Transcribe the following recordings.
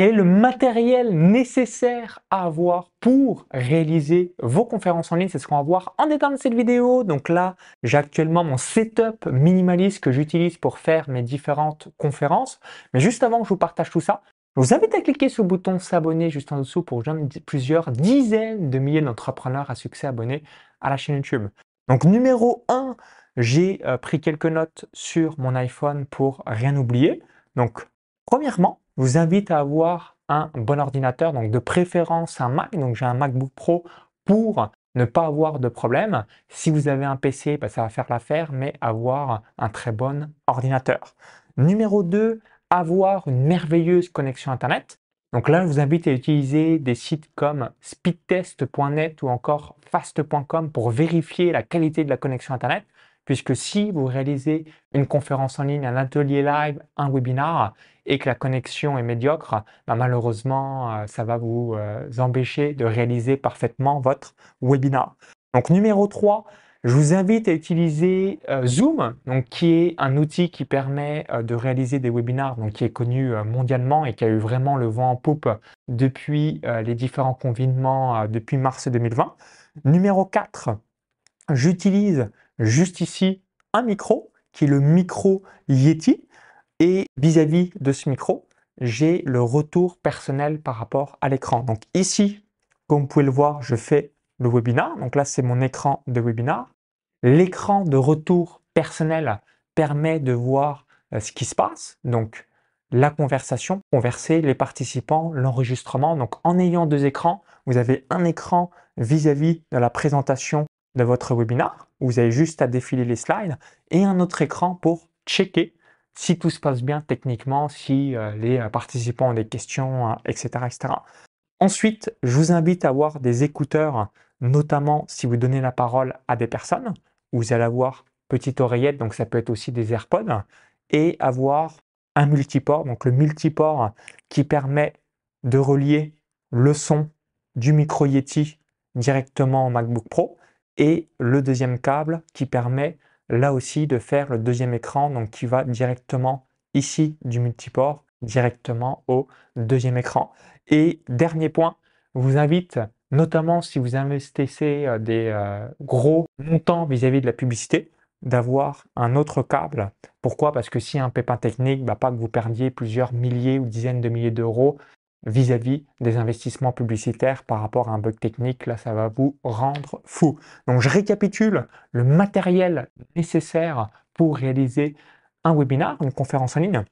Quel est le matériel nécessaire à avoir pour réaliser vos conférences en ligne? C'est ce qu'on va voir en détail dans cette vidéo. Donc là, j'ai actuellement mon setup minimaliste que j'utilise pour faire mes différentes conférences. Mais juste avant que je vous partage tout ça, je vous invite à cliquer sur le bouton s'abonner juste en dessous pour rejoindre plusieurs dizaines de milliers d'entrepreneurs à succès abonnés à la chaîne YouTube. Donc numéro 1, j'ai euh, pris quelques notes sur mon iPhone pour rien oublier. Donc premièrement, vous invite à avoir un bon ordinateur, donc de préférence un Mac. Donc j'ai un MacBook Pro pour ne pas avoir de problème. Si vous avez un PC, bah, ça va faire l'affaire, mais avoir un très bon ordinateur. Numéro 2, avoir une merveilleuse connexion Internet. Donc là, je vous invite à utiliser des sites comme speedtest.net ou encore fast.com pour vérifier la qualité de la connexion Internet puisque si vous réalisez une conférence en ligne, un atelier live, un webinar, et que la connexion est médiocre, bah, malheureusement, euh, ça va vous euh, empêcher de réaliser parfaitement votre webinar. Donc numéro 3, je vous invite à utiliser euh, Zoom, donc, qui est un outil qui permet de réaliser des webinars, donc, qui est connu mondialement et qui a eu vraiment le vent en poupe depuis les différents confinements depuis mars 2020. Numéro 4, j'utilise juste ici un micro qui est le micro Yeti et vis-à-vis de ce micro, j'ai le retour personnel par rapport à l'écran. Donc ici, comme vous pouvez le voir, je fais le webinar. Donc là, c'est mon écran de webinar. L'écran de retour personnel permet de voir euh, ce qui se passe. Donc la conversation, converser, les participants, l'enregistrement. Donc en ayant deux écrans, vous avez un écran vis-à-vis -vis de la présentation de votre webinar, vous avez juste à défiler les slides, et un autre écran pour checker si tout se passe bien techniquement, si euh, les euh, participants ont des questions, etc., euh, etc. Ensuite, je vous invite à avoir des écouteurs, notamment si vous donnez la parole à des personnes. Vous allez avoir petite oreillette, donc ça peut être aussi des AirPods, et avoir un multiport, donc le multiport qui permet de relier le son du micro Yeti directement au MacBook Pro et le deuxième câble qui permet là aussi de faire le deuxième écran, donc qui va directement ici du multiport, directement au deuxième écran. Et dernier point, je vous invite, notamment si vous investissez euh, des euh, gros montants vis-à-vis de la publicité, d'avoir un autre câble. Pourquoi? Parce que si un pépin technique, bah, pas que vous perdiez plusieurs milliers ou dizaines de milliers d'euros, vis-à-vis des investissements publicitaires par rapport à un bug technique, là ça va vous rendre fou. Donc je récapitule le matériel nécessaire pour réaliser un webinar, une conférence en ligne.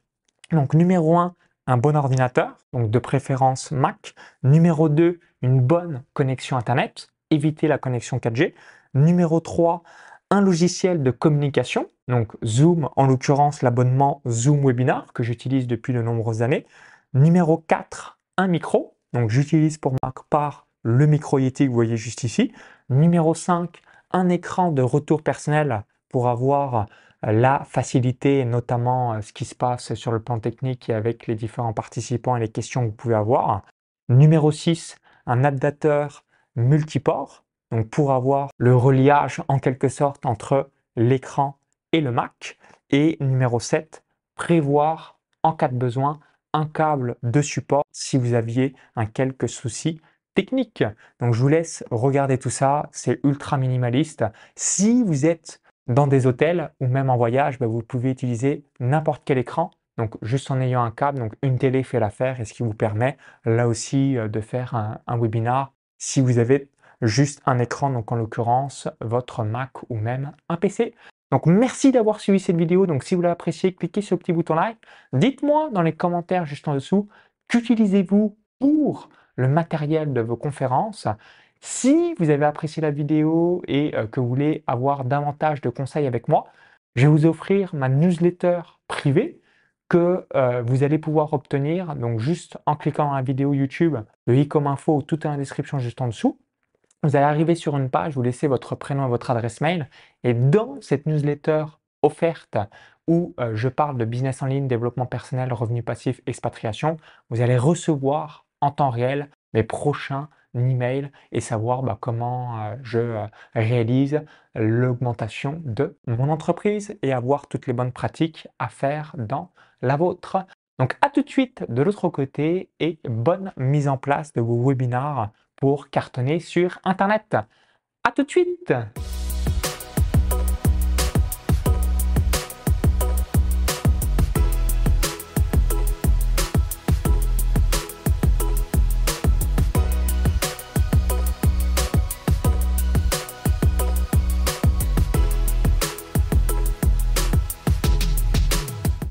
Donc numéro 1, un bon ordinateur, donc de préférence Mac. Numéro 2, une bonne connexion Internet, éviter la connexion 4G. Numéro 3, un logiciel de communication, donc Zoom, en l'occurrence l'abonnement Zoom Webinar que j'utilise depuis de nombreuses années. Numéro 4, micro. Donc j'utilise pour ma part le micro Yeti que vous voyez juste ici. Numéro 5, un écran de retour personnel pour avoir euh, la facilité, notamment euh, ce qui se passe sur le plan technique et avec les différents participants et les questions que vous pouvez avoir. Numéro 6, un adaptateur multiport, donc pour avoir le reliage en quelque sorte entre l'écran et le Mac. Et numéro 7, prévoir en cas de besoin un câble de support si vous aviez un quelques souci technique. Donc je vous laisse regarder tout ça, c'est ultra minimaliste. Si vous êtes dans des hôtels ou même en voyage, ben, vous pouvez utiliser n'importe quel écran. Donc juste en ayant un câble, donc une télé fait l'affaire et ce qui vous permet là aussi euh, de faire un, un webinar si vous avez juste un écran, donc en l'occurrence votre Mac ou même un PC. Donc merci d'avoir suivi cette vidéo. Donc si vous l'avez cliquez sur le petit bouton like. Dites-moi dans les commentaires juste en dessous qu'utilisez-vous pour le matériel de vos conférences? Si vous avez apprécié la vidéo et euh, que vous voulez avoir davantage de conseils avec moi, je vais vous offrir ma newsletter privée que euh, vous allez pouvoir obtenir donc juste en cliquant dans la vidéo YouTube, le i comme info, tout en description juste en dessous. Vous allez arriver sur une page, vous laissez votre prénom et votre adresse mail. Et dans cette newsletter offerte où euh, je parle de business en ligne, développement personnel, revenu passif, expatriation, vous allez recevoir en temps réel mes prochains emails et savoir bah, comment euh, je euh, réalise l'augmentation de mon entreprise et avoir toutes les bonnes pratiques à faire dans la vôtre. Donc à tout de suite de l'autre côté et bonne mise en place de vos webinars pour cartonner sur Internet. À tout de suite